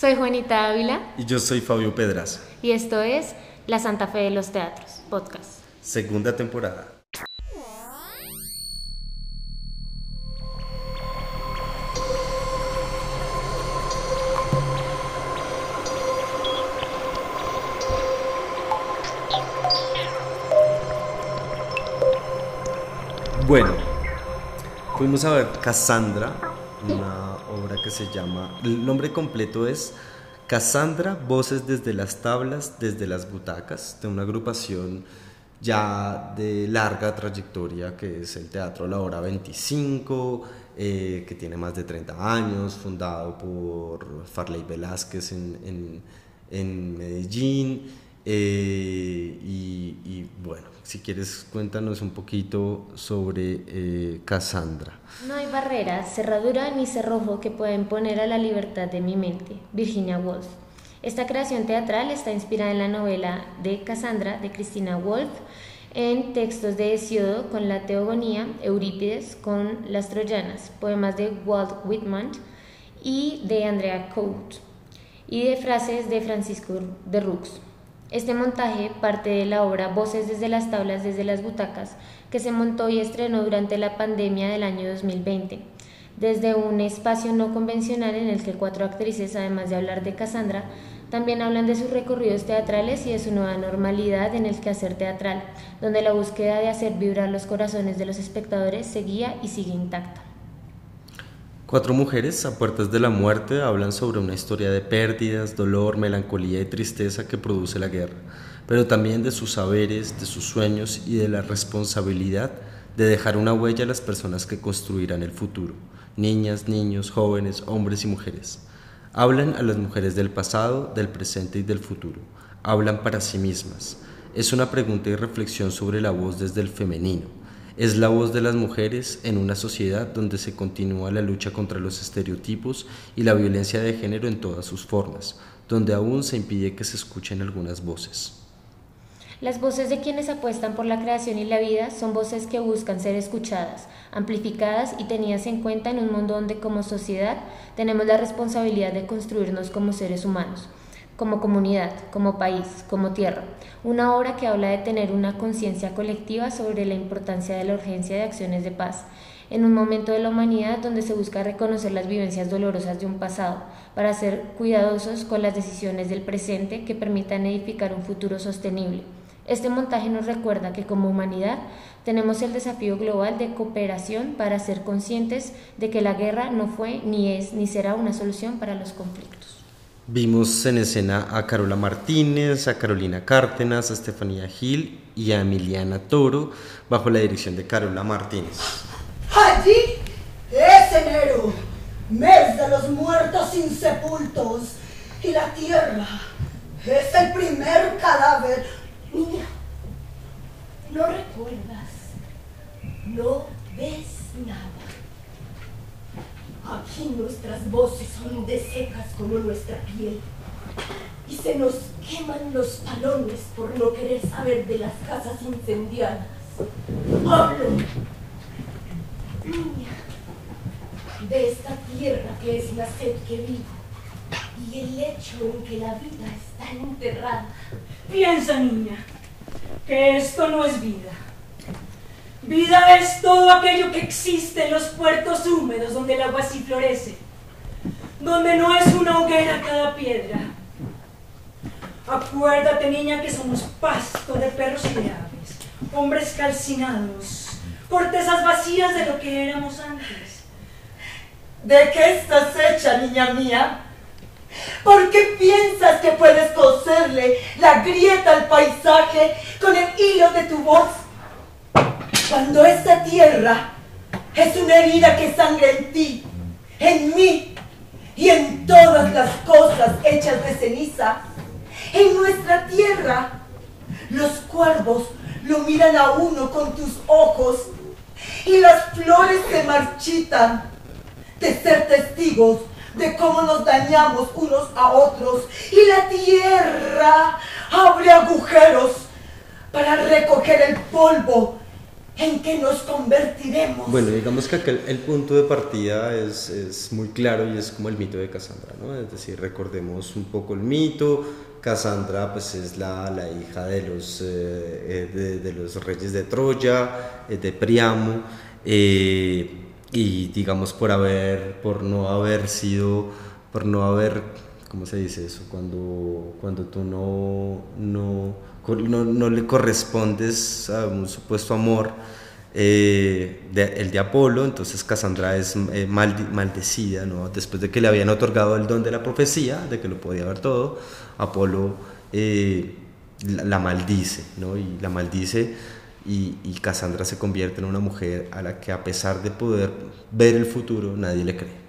Soy Juanita Ávila. Y yo soy Fabio Pedraza. Y esto es La Santa Fe de los Teatros, podcast. Segunda temporada. Bueno, fuimos a ver Cassandra, una obra que se llama, el nombre completo es Cassandra, Voces desde las tablas, desde las butacas, de una agrupación ya de larga trayectoria que es el Teatro La Hora 25, eh, que tiene más de 30 años, fundado por Farley Velázquez en, en Medellín. Eh, y, bueno, si quieres cuéntanos un poquito sobre eh, Cassandra. No hay barrera, cerradura ni cerrojo que pueda imponer a la libertad de mi mente. Virginia Woolf. Esta creación teatral está inspirada en la novela de Cassandra de Christina Woolf, en textos de Hesiodo con la Teogonía, Eurípides con las Troyanas, poemas de Walt Whitman y de Andrea Coate, y de frases de Francisco de Rux. Este montaje parte de la obra Voces desde las tablas, desde las butacas, que se montó y estrenó durante la pandemia del año 2020, desde un espacio no convencional en el que cuatro actrices, además de hablar de Cassandra, también hablan de sus recorridos teatrales y de su nueva normalidad en el quehacer teatral, donde la búsqueda de hacer vibrar los corazones de los espectadores seguía y sigue intacta. Cuatro mujeres a puertas de la muerte hablan sobre una historia de pérdidas, dolor, melancolía y tristeza que produce la guerra, pero también de sus saberes, de sus sueños y de la responsabilidad de dejar una huella a las personas que construirán el futuro, niñas, niños, jóvenes, hombres y mujeres. Hablan a las mujeres del pasado, del presente y del futuro. Hablan para sí mismas. Es una pregunta y reflexión sobre la voz desde el femenino es la voz de las mujeres en una sociedad donde se continúa la lucha contra los estereotipos y la violencia de género en todas sus formas, donde aún se impide que se escuchen algunas voces. Las voces de quienes apuestan por la creación y la vida son voces que buscan ser escuchadas, amplificadas y tenidas en cuenta en un mundo donde como sociedad tenemos la responsabilidad de construirnos como seres humanos como comunidad, como país, como tierra. Una obra que habla de tener una conciencia colectiva sobre la importancia de la urgencia de acciones de paz, en un momento de la humanidad donde se busca reconocer las vivencias dolorosas de un pasado, para ser cuidadosos con las decisiones del presente que permitan edificar un futuro sostenible. Este montaje nos recuerda que como humanidad tenemos el desafío global de cooperación para ser conscientes de que la guerra no fue, ni es, ni será una solución para los conflictos. Vimos en escena a Carola Martínez, a Carolina Cártenas, a Estefanía Gil y a Emiliana Toro bajo la dirección de Carola Martínez. Allí es enero, mes de los muertos insepultos y la tierra es el primer cadáver. Niña, no recuerdas, no ves nada. Aquí nuestras voces son desecas como nuestra piel. Y se nos queman los talones por no querer saber de las casas incendiadas. Hablo, niña, de esta tierra que es la sed que vivo y el hecho en que la vida está enterrada. Piensa, niña, que esto no es vida Vida es todo aquello que existe en los puertos húmedos donde el agua sí florece, donde no es una hoguera cada piedra. Acuérdate, niña, que somos pasto de perros y de aves, hombres calcinados, cortezas vacías de lo que éramos antes. ¿De qué estás hecha, niña mía? ¿Por qué piensas que puedes coserle la grieta al paisaje con el hilo de tu voz? Cuando esta tierra es una herida que sangra en ti, en mí y en todas las cosas hechas de ceniza, en nuestra tierra, los cuervos lo miran a uno con tus ojos y las flores se marchitan de ser testigos de cómo nos dañamos unos a otros. Y la tierra abre agujeros para recoger el polvo en que nos convertiremos. Bueno, digamos que acá el, punto de partida es, es, muy claro y es como el mito de Cassandra, ¿no? Es decir, recordemos un poco el mito. Cassandra pues es la, la hija de los, eh, eh, de, de, los reyes de Troya, eh, de Priamo, y digamos por haber, por no haber sido, por no haber, ¿cómo se dice eso? Cuando, cuando tú no, no no, no, le correspondes a un supuesto amor, eh, el de Apolo, entonces Casandra es eh, maldecida, ¿no? después de que le habían otorgado el don de la profecía, de que lo podía ver todo, Apolo eh, la, maldice, ¿no? y la maldice y, y Cassandra se convierte en una mujer a la que a pesar de poder ver el futuro, nadie le cree.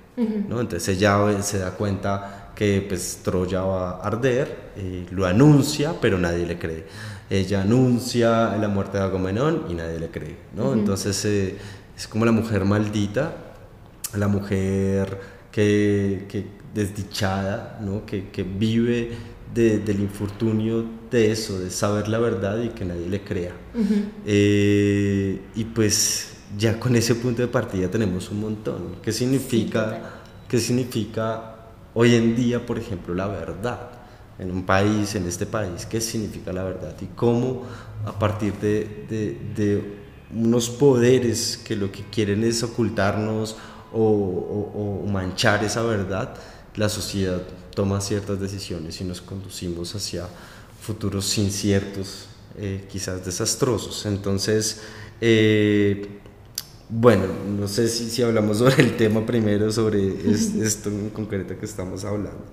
¿no? Entonces ella se da cuenta que pues Troya va a arder, eh, lo anuncia, pero nadie le cree. Ella anuncia la muerte de Agamenón y nadie le cree, ¿no? Entonces eh, es como la mujer maldita, la mujer que, que desdichada, ¿no? Que, que vive del infortunio de eso, de saber la verdad y que nadie le crea. Eh, y pues ya con ese punto de partida tenemos un montón. ¿Qué significa, ¿qué significa Hoy en día, por ejemplo, la verdad en un país, en este país, qué significa la verdad y cómo a partir de, de, unos poderes que lo que quieren es ocultarnos o, manchar esa verdad, la sociedad toma ciertas decisiones y nos conducimos hacia futuros inciertos, eh, quizás desastrosos. Entonces, eh, bueno, no sé si, si, hablamos sobre el tema primero, sobre esto en concreto que estamos hablando.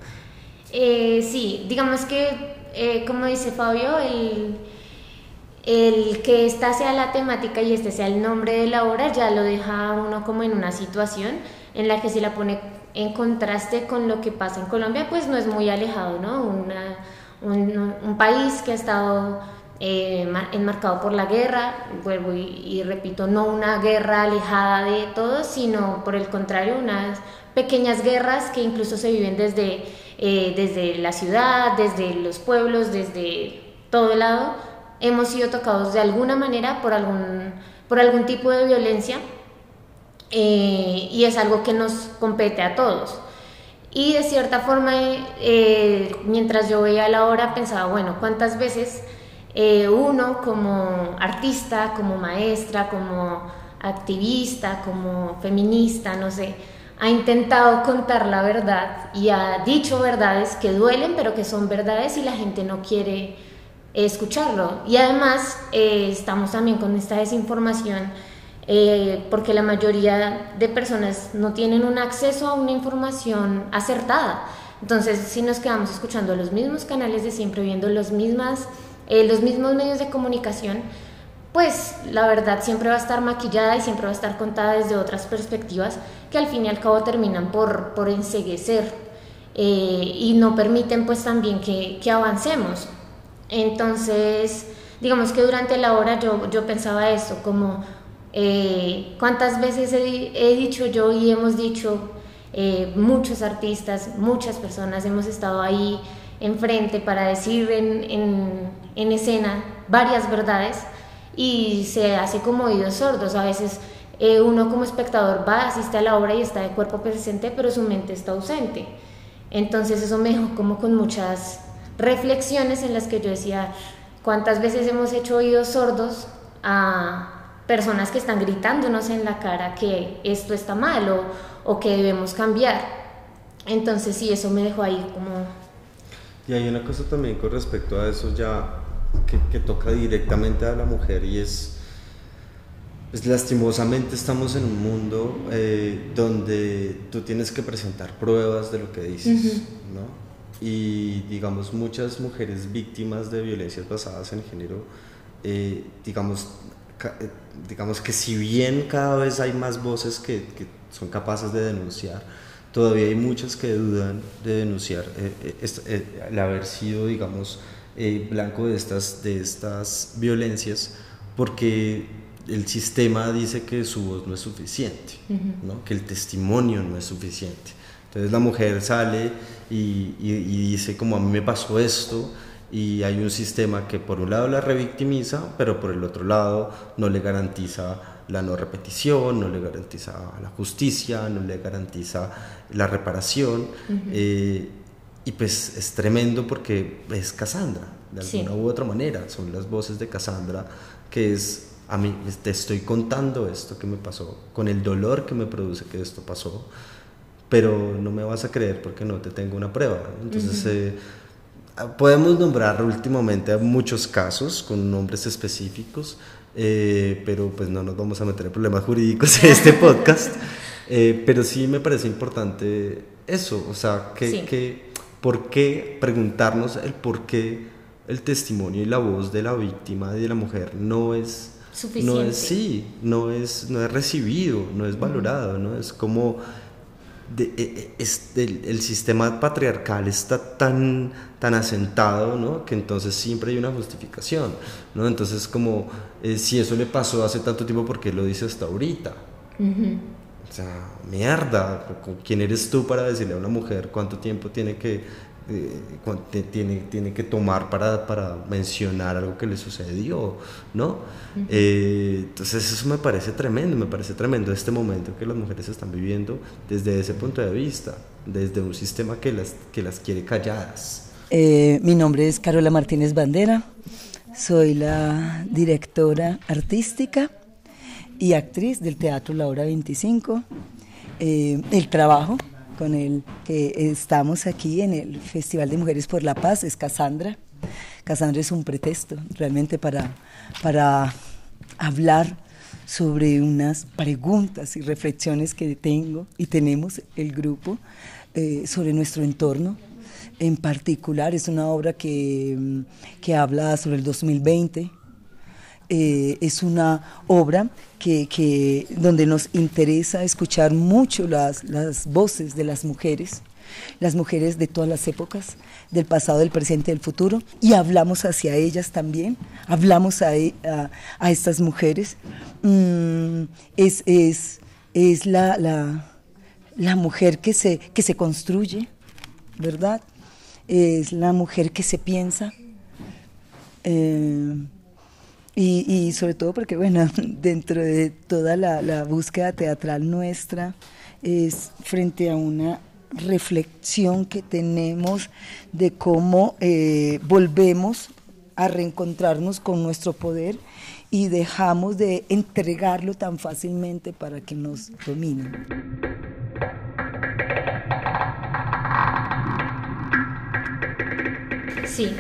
Eh, sí, digamos que, eh, como dice Fabio, el, el, que esta sea la temática y este sea el nombre de la obra ya lo deja uno como en una situación en la que se la pone en contraste con lo que pasa en Colombia, pues no es muy alejado, ¿no? Una, un, un país que ha estado eh, enmarcado por la guerra, vuelvo y, repito, no una guerra alejada de todo, sino por el contrario, unas pequeñas guerras que incluso se viven desde, eh, desde la ciudad, desde los pueblos, desde todo lado. Hemos sido tocados de alguna manera por algún, por algún tipo de violencia eh, y es algo que nos compete a todos. Y de cierta forma, mientras yo veía la obra, pensaba, bueno, ¿cuántas veces eh, uno como artista, como maestra, como activista, como feminista, no sé, ha intentado contar la verdad y ha dicho verdades que duelen, pero que son verdades y la gente no quiere escucharlo. Y además eh, estamos también con esta desinformación eh, porque la mayoría de personas no tienen un acceso a una información acertada. Entonces, si nos quedamos escuchando los mismos canales de siempre, viendo las mismas eh, los mismos medios de comunicación, pues la verdad siempre va a estar maquillada y siempre va a estar contada desde otras perspectivas que al fin y al cabo terminan por, por enseguecer eh, y no permiten pues también que, que, avancemos. Entonces, digamos que durante la hora yo, yo pensaba eso, como eh, cuántas veces he, dicho yo y hemos dicho muchos artistas, muchas personas hemos estado ahí enfrente para decir en, en, escena varias verdades y se hace como oídos sordos. A veces eh, uno como espectador va, asiste a la obra y está de cuerpo presente, pero su mente está ausente. Entonces eso me dejó como con muchas reflexiones en las que yo decía, ¿cuántas veces hemos hecho oídos sordos a personas que están gritándonos en la cara que esto está mal o, o que debemos cambiar? Entonces sí, eso me dejó ahí como y hay una cosa también con respecto a eso ya que, toca directamente a la mujer y es, pues lastimosamente estamos en un mundo eh, donde tú tienes que presentar pruebas de lo que dices, ¿no? Y digamos, muchas mujeres víctimas de violencias basadas en género, eh, digamos, eh, digamos que si bien cada vez hay más voces que, que son capaces de denunciar, todavía hay muchas que dudan de denunciar eh, eh, eh, el haber sido, digamos, blanco de estas, de estas violencias porque el sistema dice que su voz no es suficiente, ¿no? que el testimonio no es suficiente. Entonces la mujer sale y, y, dice como a mí me pasó esto y hay un sistema que por un lado la revictimiza, pero por el otro lado no le garantiza la no repetición, no le garantiza la justicia, no le garantiza la reparación. Eh, y pues es tremendo porque es Cassandra, de alguna u otra manera. Son las voces de Cassandra que es, a mí te estoy contando esto que me pasó, con el dolor que me produce que esto pasó, pero no me vas a creer porque no te tengo una prueba. Entonces, eh, podemos nombrar últimamente muchos casos con nombres específicos, eh, pero pues no nos vamos a meter en problemas jurídicos en este podcast. Eh, pero sí me parece importante eso, o sea, que, que, ¿por qué preguntarnos el por qué el testimonio y la voz de la víctima y de la mujer no es suficiente. No es, sí, no es, no es recibido, no es valorado, ¿no? Es como de, e, e, el, el, sistema patriarcal está tan, tan asentado, ¿no? Que entonces siempre hay una justificación, ¿no? Entonces como, eh, si eso le pasó hace tanto tiempo, ¿por qué lo dice hasta ahorita? O sea, mierda, ¿quién eres tú para decirle a una mujer cuánto tiempo tiene que eh, tiene, tiene que tomar para, para, mencionar algo que le sucedió, ¿no? Eh, entonces eso me parece tremendo, me parece tremendo este momento que las mujeres están viviendo desde ese punto de vista, desde un sistema que las, que las quiere calladas. Eh, mi nombre es Carola Martínez Bandera, soy la directora artística y actriz del Teatro La Hora 25. el trabajo con el que estamos aquí en el Festival de Mujeres por la Paz, es Casandra. Casandra es un pretexto realmente para, para hablar sobre unas preguntas y reflexiones que tengo y tenemos el grupo eh, sobre nuestro entorno. En particular es una obra que, que habla sobre el 2020, eh, es una obra que, donde nos interesa escuchar mucho las, voces de las mujeres, las mujeres de todas las épocas, del pasado, del presente, del futuro, y hablamos hacia ellas también, hablamos a, e, estas mujeres. Mm, es, es, la, la, mujer que se, que se construye, ¿verdad? Es la mujer que se piensa. Eh, y, sobre todo porque, bueno, dentro de toda la, búsqueda teatral nuestra, es frente a una reflexión que tenemos de cómo eh, volvemos a reencontrarnos con nuestro poder y dejamos de entregarlo tan fácilmente para que nos dominen. Sí,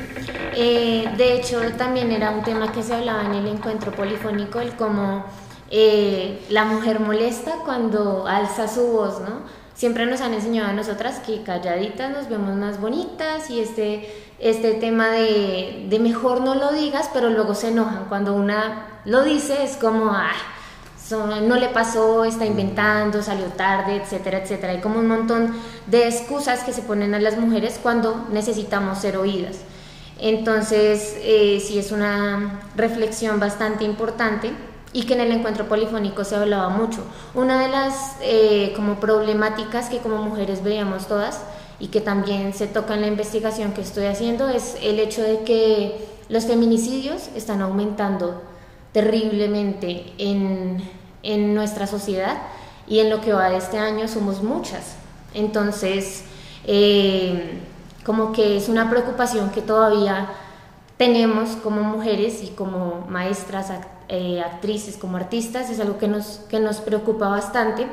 eh, de hecho, también era un tema que se hablaba en el encuentro polifónico, el cómo eh, la mujer molesta cuando alza su voz, ¿no? Siempre nos han enseñado a nosotras que calladitas nos vemos más bonitas y este, este tema de, de mejor no lo digas, pero luego se enojan. Cuando una lo dice es como, ah, no le pasó, está inventando, salió tarde, etcétera, etcétera. Hay como un montón de excusas que se ponen a las mujeres cuando necesitamos ser oídas. Entonces, eh, sí es una reflexión bastante importante y que en el encuentro polifónico se hablaba mucho. Una de las eh, como problemáticas que como mujeres veíamos todas y que también se toca en la investigación que estoy haciendo es el hecho de que los feminicidios están aumentando terriblemente en, en nuestra sociedad y en lo que va de este año somos muchas. Entonces, eh, como que es una preocupación que todavía tenemos como mujeres y como maestras, eh, actrices, como artistas, es algo que nos, que nos preocupa bastante,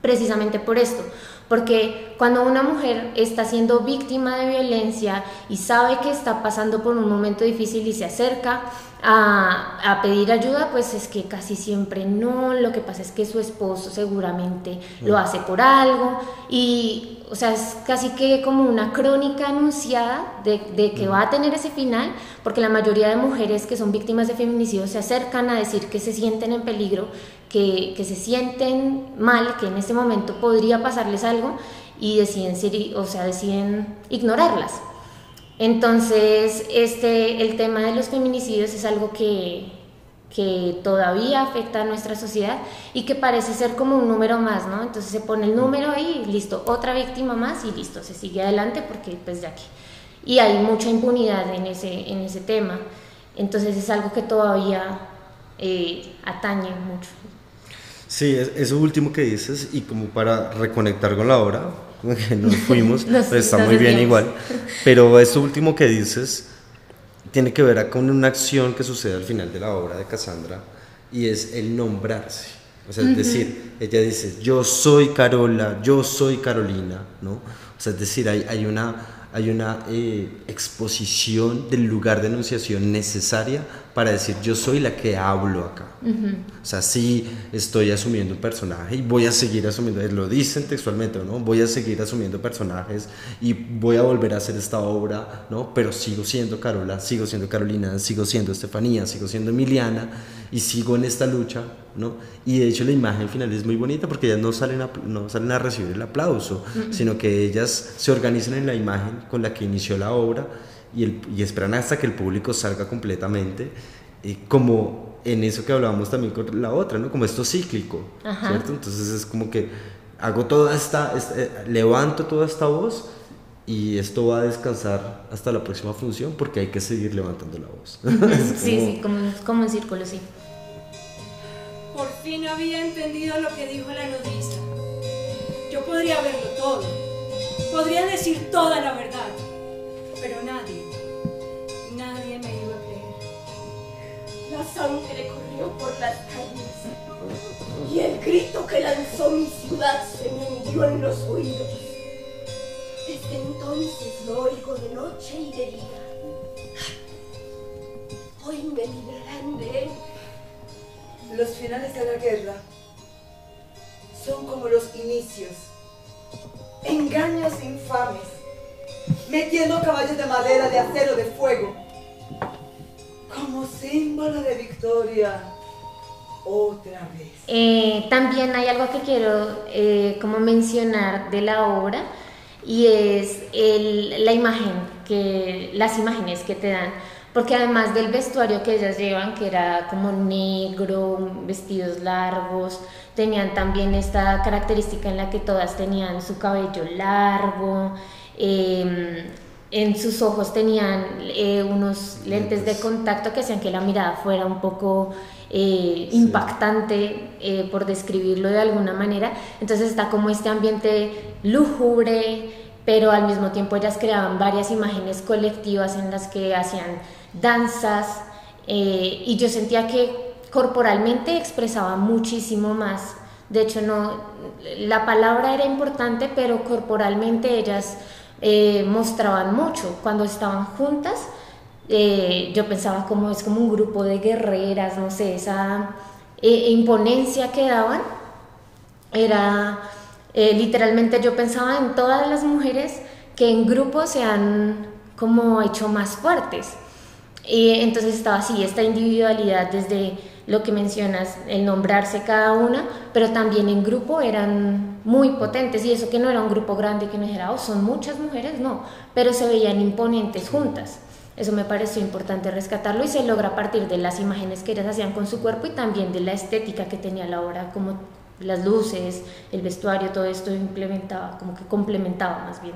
precisamente por esto, porque cuando una mujer está siendo víctima de violencia y sabe que está pasando por un momento difícil y se acerca a, a, pedir ayuda, pues es que casi siempre no, lo que pasa es que su esposo seguramente lo mm. hace por algo y o sea, es casi que como una crónica anunciada de, de, que va a tener ese final, porque la mayoría de mujeres que son víctimas de feminicidio se acercan a decir que se sienten en peligro, que, que se sienten mal, que en este momento podría pasarles algo y deciden, o sea, deciden ignorarlas. Entonces, este, el tema de los feminicidios es algo que, que todavía afecta a nuestra sociedad y que parece ser como un número más, ¿no? Entonces se pone el número ahí, listo, otra víctima más y listo, se sigue adelante porque pues ya que... y hay mucha impunidad en ese, en ese tema. Entonces es algo que todavía eh, atañe mucho. Sí, eso último que dices y como para reconectar con la obra, nos fuimos, pues está muy bien igual, pero eso último que dices tiene que ver con una acción que sucede al final de la obra de Cassandra y es el nombrarse. O sea, es decir, ella dice, yo soy Carola, yo soy Carolina, ¿no? O sea, es decir, hay, hay una hay una eh, exposición del lugar de enunciación necesaria para decir yo soy la que hablo acá. O sea, sí estoy asumiendo un personaje y voy a seguir asumiendo, lo dicen textualmente, ¿no? Voy a seguir asumiendo personajes y voy a volver a hacer esta obra, ¿no? Pero sigo siendo Carola, sigo siendo Carolina, sigo siendo Estefanía, sigo siendo Emiliana y sigo en esta lucha, ¿no? Y de hecho la imagen final es muy bonita porque ellas no salen a, no salen a recibir el aplauso, sino que ellas se organizan en la imagen con la que inició la obra y, esperan hasta que el público salga completamente, eh, como en eso que hablábamos también con la otra, ¿no? Como esto cíclico, ¿cierto? Entonces es como que hago toda esta, eh, levanto toda esta voz y esto va a descansar hasta la próxima función porque hay que seguir levantando la voz. sí, sí, como, como en círculo, sí. Por fin había entendido lo que dijo la nodriza. Yo podría verlo todo, podría decir toda la verdad, pero nadie, nadie me iba a creer. La sangre corrió por las calles y el grito que lanzó mi ciudad se me hundió en los oídos. Desde entonces lo oigo de noche y de día. Hoy me librarán de él. Los finales de la guerra son como los inicios. Engaños infames metiendo caballos de madera, de acero, de fuego, como símbolo de victoria. Otra vez. Eh, también hay algo que quiero eh, como mencionar de la obra y es la imagen, que, las imágenes que te dan porque además del vestuario que ellas llevan, que era como negro, vestidos largos, tenían también esta característica en la que todas tenían su cabello largo, Em, en sus ojos tenían eh, unos lentes de contacto que hacían que la mirada fuera un poco eh, impactante, eh, por describirlo de alguna manera. Entonces está como este ambiente lúgubre, pero al mismo tiempo ellas creaban varias imágenes colectivas en las que hacían danzas y yo sentía que corporalmente expresaba muchísimo más. De hecho, no, la palabra era importante, pero corporalmente ellas eh, mostraban mucho. Cuando estaban juntas, eh, yo pensaba como es como un grupo de guerreras, no sé, esa eh, imponencia que daban era literalmente yo pensaba en todas las mujeres que en grupo se han como hecho más fuertes. Entonces estaba así, esta individualidad desde lo que mencionas, el nombrarse cada una, pero también en grupo eran muy potentes y eso que no era un grupo grande que me dijera, oh, son muchas mujeres, no, pero se veían imponentes juntas. Eso me pareció importante rescatarlo y se logra a partir de las imágenes que ellas hacían con su cuerpo y también de la estética que tenía la obra, como las luces, el vestuario, todo esto implementaba, como que complementaba más bien.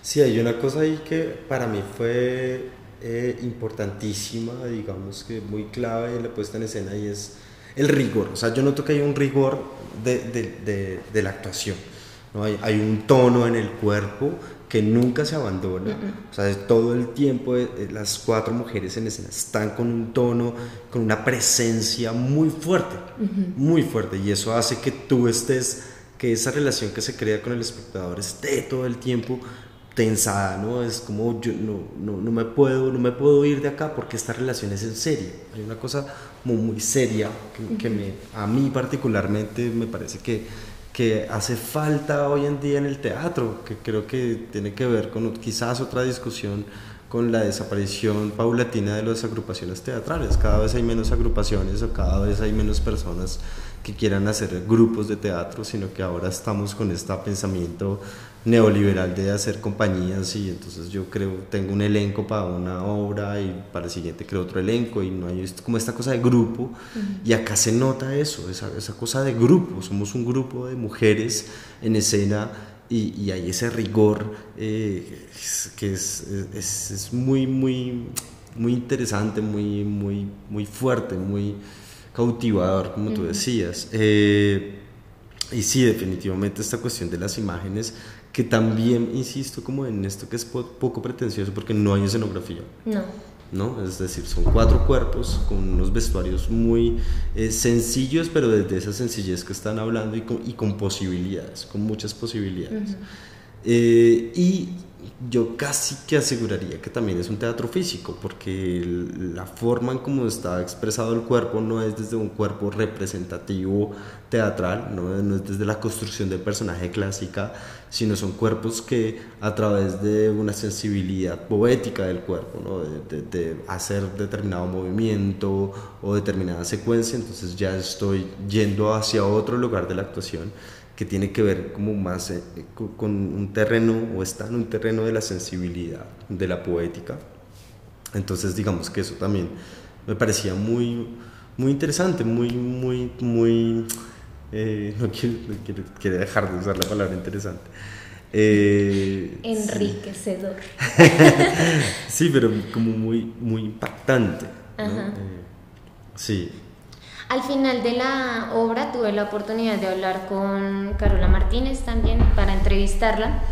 Sí, hay una cosa ahí que para mí fue eh, importantísima, digamos que muy clave en la puesta en escena y es el rigor. O sea, yo noto que hay un rigor de, de, de, la actuación. ¿no? Hay, hay, un tono en el cuerpo que nunca se abandona. O sea, todo el tiempo eh, eh, las cuatro mujeres en escena están con un tono, con una presencia muy fuerte, muy fuerte. Y eso hace que tú estés, que esa relación que se crea con el espectador esté todo el tiempo tensada, ¿no? Es como yo no, no, no, me puedo, no me puedo ir de acá porque esta relación es en serio. Hay una cosa muy, muy seria que, me, a mí particularmente me parece que, que hace falta hoy en día en el teatro, que creo que tiene que ver con quizás otra discusión con la desaparición paulatina de las agrupaciones teatrales. Cada vez hay menos agrupaciones o cada vez hay menos personas que quieran hacer grupos de teatro, sino que ahora estamos con este pensamiento neoliberal de hacer compañías y entonces yo creo, tengo un elenco para una obra y para el siguiente creo otro elenco y no hay como esta cosa de grupo. Y acá se nota eso, esa, esa cosa de grupo, somos un grupo de mujeres en escena y, y, hay ese rigor eh, que es, es, muy, muy, muy interesante, muy, muy, muy fuerte, muy cautivador, como tú decías. Eh, y sí, definitivamente esta cuestión de las imágenes, que también insisto como en esto que es poco pretencioso porque no hay escenografía. No. ¿no? Es decir, son cuatro cuerpos con unos vestuarios muy eh, sencillos, pero desde esa sencillez que están hablando y con, y con posibilidades, con muchas posibilidades. Eh, y yo casi que aseguraría que también es un teatro físico, porque la forma en cómo está expresado el cuerpo no es desde un cuerpo representativo teatral, no, es desde la construcción del personaje clásica, sino son cuerpos que a través de una sensibilidad poética del cuerpo, de, de hacer determinado movimiento o determinada secuencia, entonces ya estoy yendo hacia otro lugar de la actuación que tiene que ver como más eh, con un terreno o está en un terreno de la sensibilidad, de la poética. Entonces digamos que eso también me parecía muy, muy interesante, muy, muy, muy... Eh, no, quiero, dejar de usar la palabra interesante. Eh, Enriquecedor. sí, pero como muy, muy impactante. sí, al final de la obra tuve la oportunidad de hablar con Carola Martínez también para entrevistarla.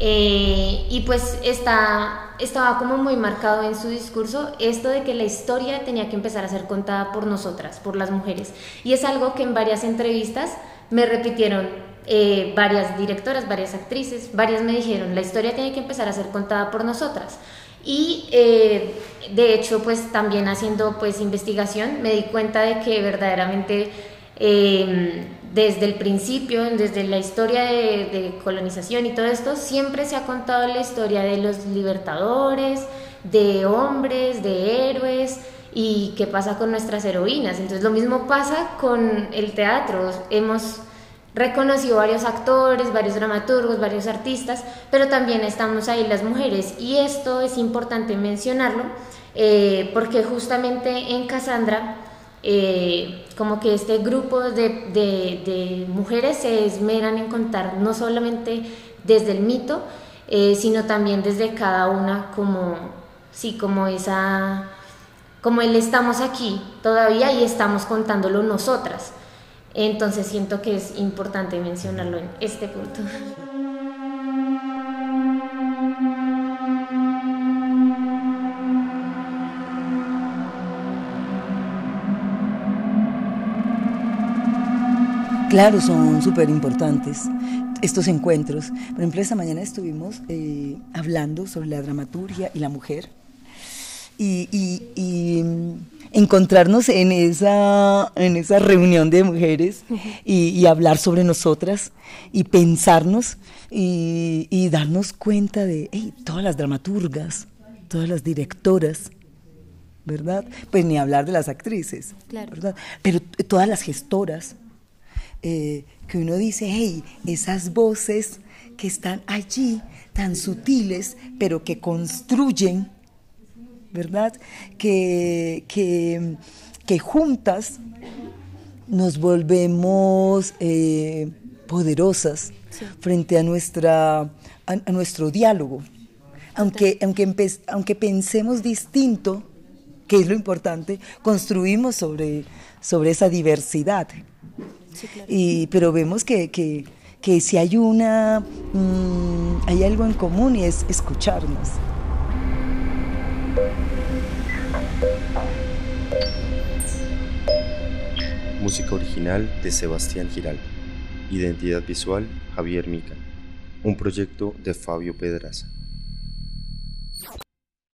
Eh, y pues está, estaba como muy marcado en su discurso esto de que la historia tenía que empezar a ser contada por nosotras, por las mujeres. Y es algo que en varias entrevistas me repitieron eh, varias directoras, varias actrices, varias me dijeron, la historia tiene que empezar a ser contada por nosotras. Y eh, de hecho, pues también haciendo pues investigación me di cuenta de que verdaderamente em, desde el principio, desde la historia de, colonización y todo esto, siempre se ha contado la historia de los libertadores, de hombres, de héroes y qué pasa con nuestras heroínas. Entonces lo mismo pasa con el teatro. Hemos reconocido varios actores, varios dramaturgos, varios artistas, pero también estamos ahí las mujeres y esto es importante mencionarlo eh, porque justamente en Cassandra eh, como que este grupo de, mujeres se esmeran en contar no solamente desde el mito, eh, sino también desde cada una como, sí, como esa, como el estamos aquí todavía y estamos contándolo nosotras. Entonces siento que es importante mencionarlo en este punto. Claro, son súper importantes estos encuentros. Por ejemplo, esta mañana estuvimos eh, hablando sobre la dramaturgia y la mujer. y encontrarnos en esa, en esa reunión de mujeres y, hablar sobre nosotras y pensarnos y, darnos cuenta de todas las dramaturgas, todas las directoras, ¿verdad? Pues ni hablar de las actrices, ¿verdad? Pero todas las gestoras, eh, que uno dice, hey, esas voces que están allí, tan sutiles, pero que construyen ¿verdad? Que, que, juntas nos volvemos eh, poderosas frente a, nuestra, a, nuestro diálogo. Aunque, aunque, aunque pensemos distinto, que es lo importante, construimos sobre, sobre esa diversidad. y, pero vemos que, que, que si hay una, mm, hay algo en común y es escucharnos. Música original de Sebastián Giraldo. Identidad visual Javier Mica. Un proyecto de Fabio Pedraza.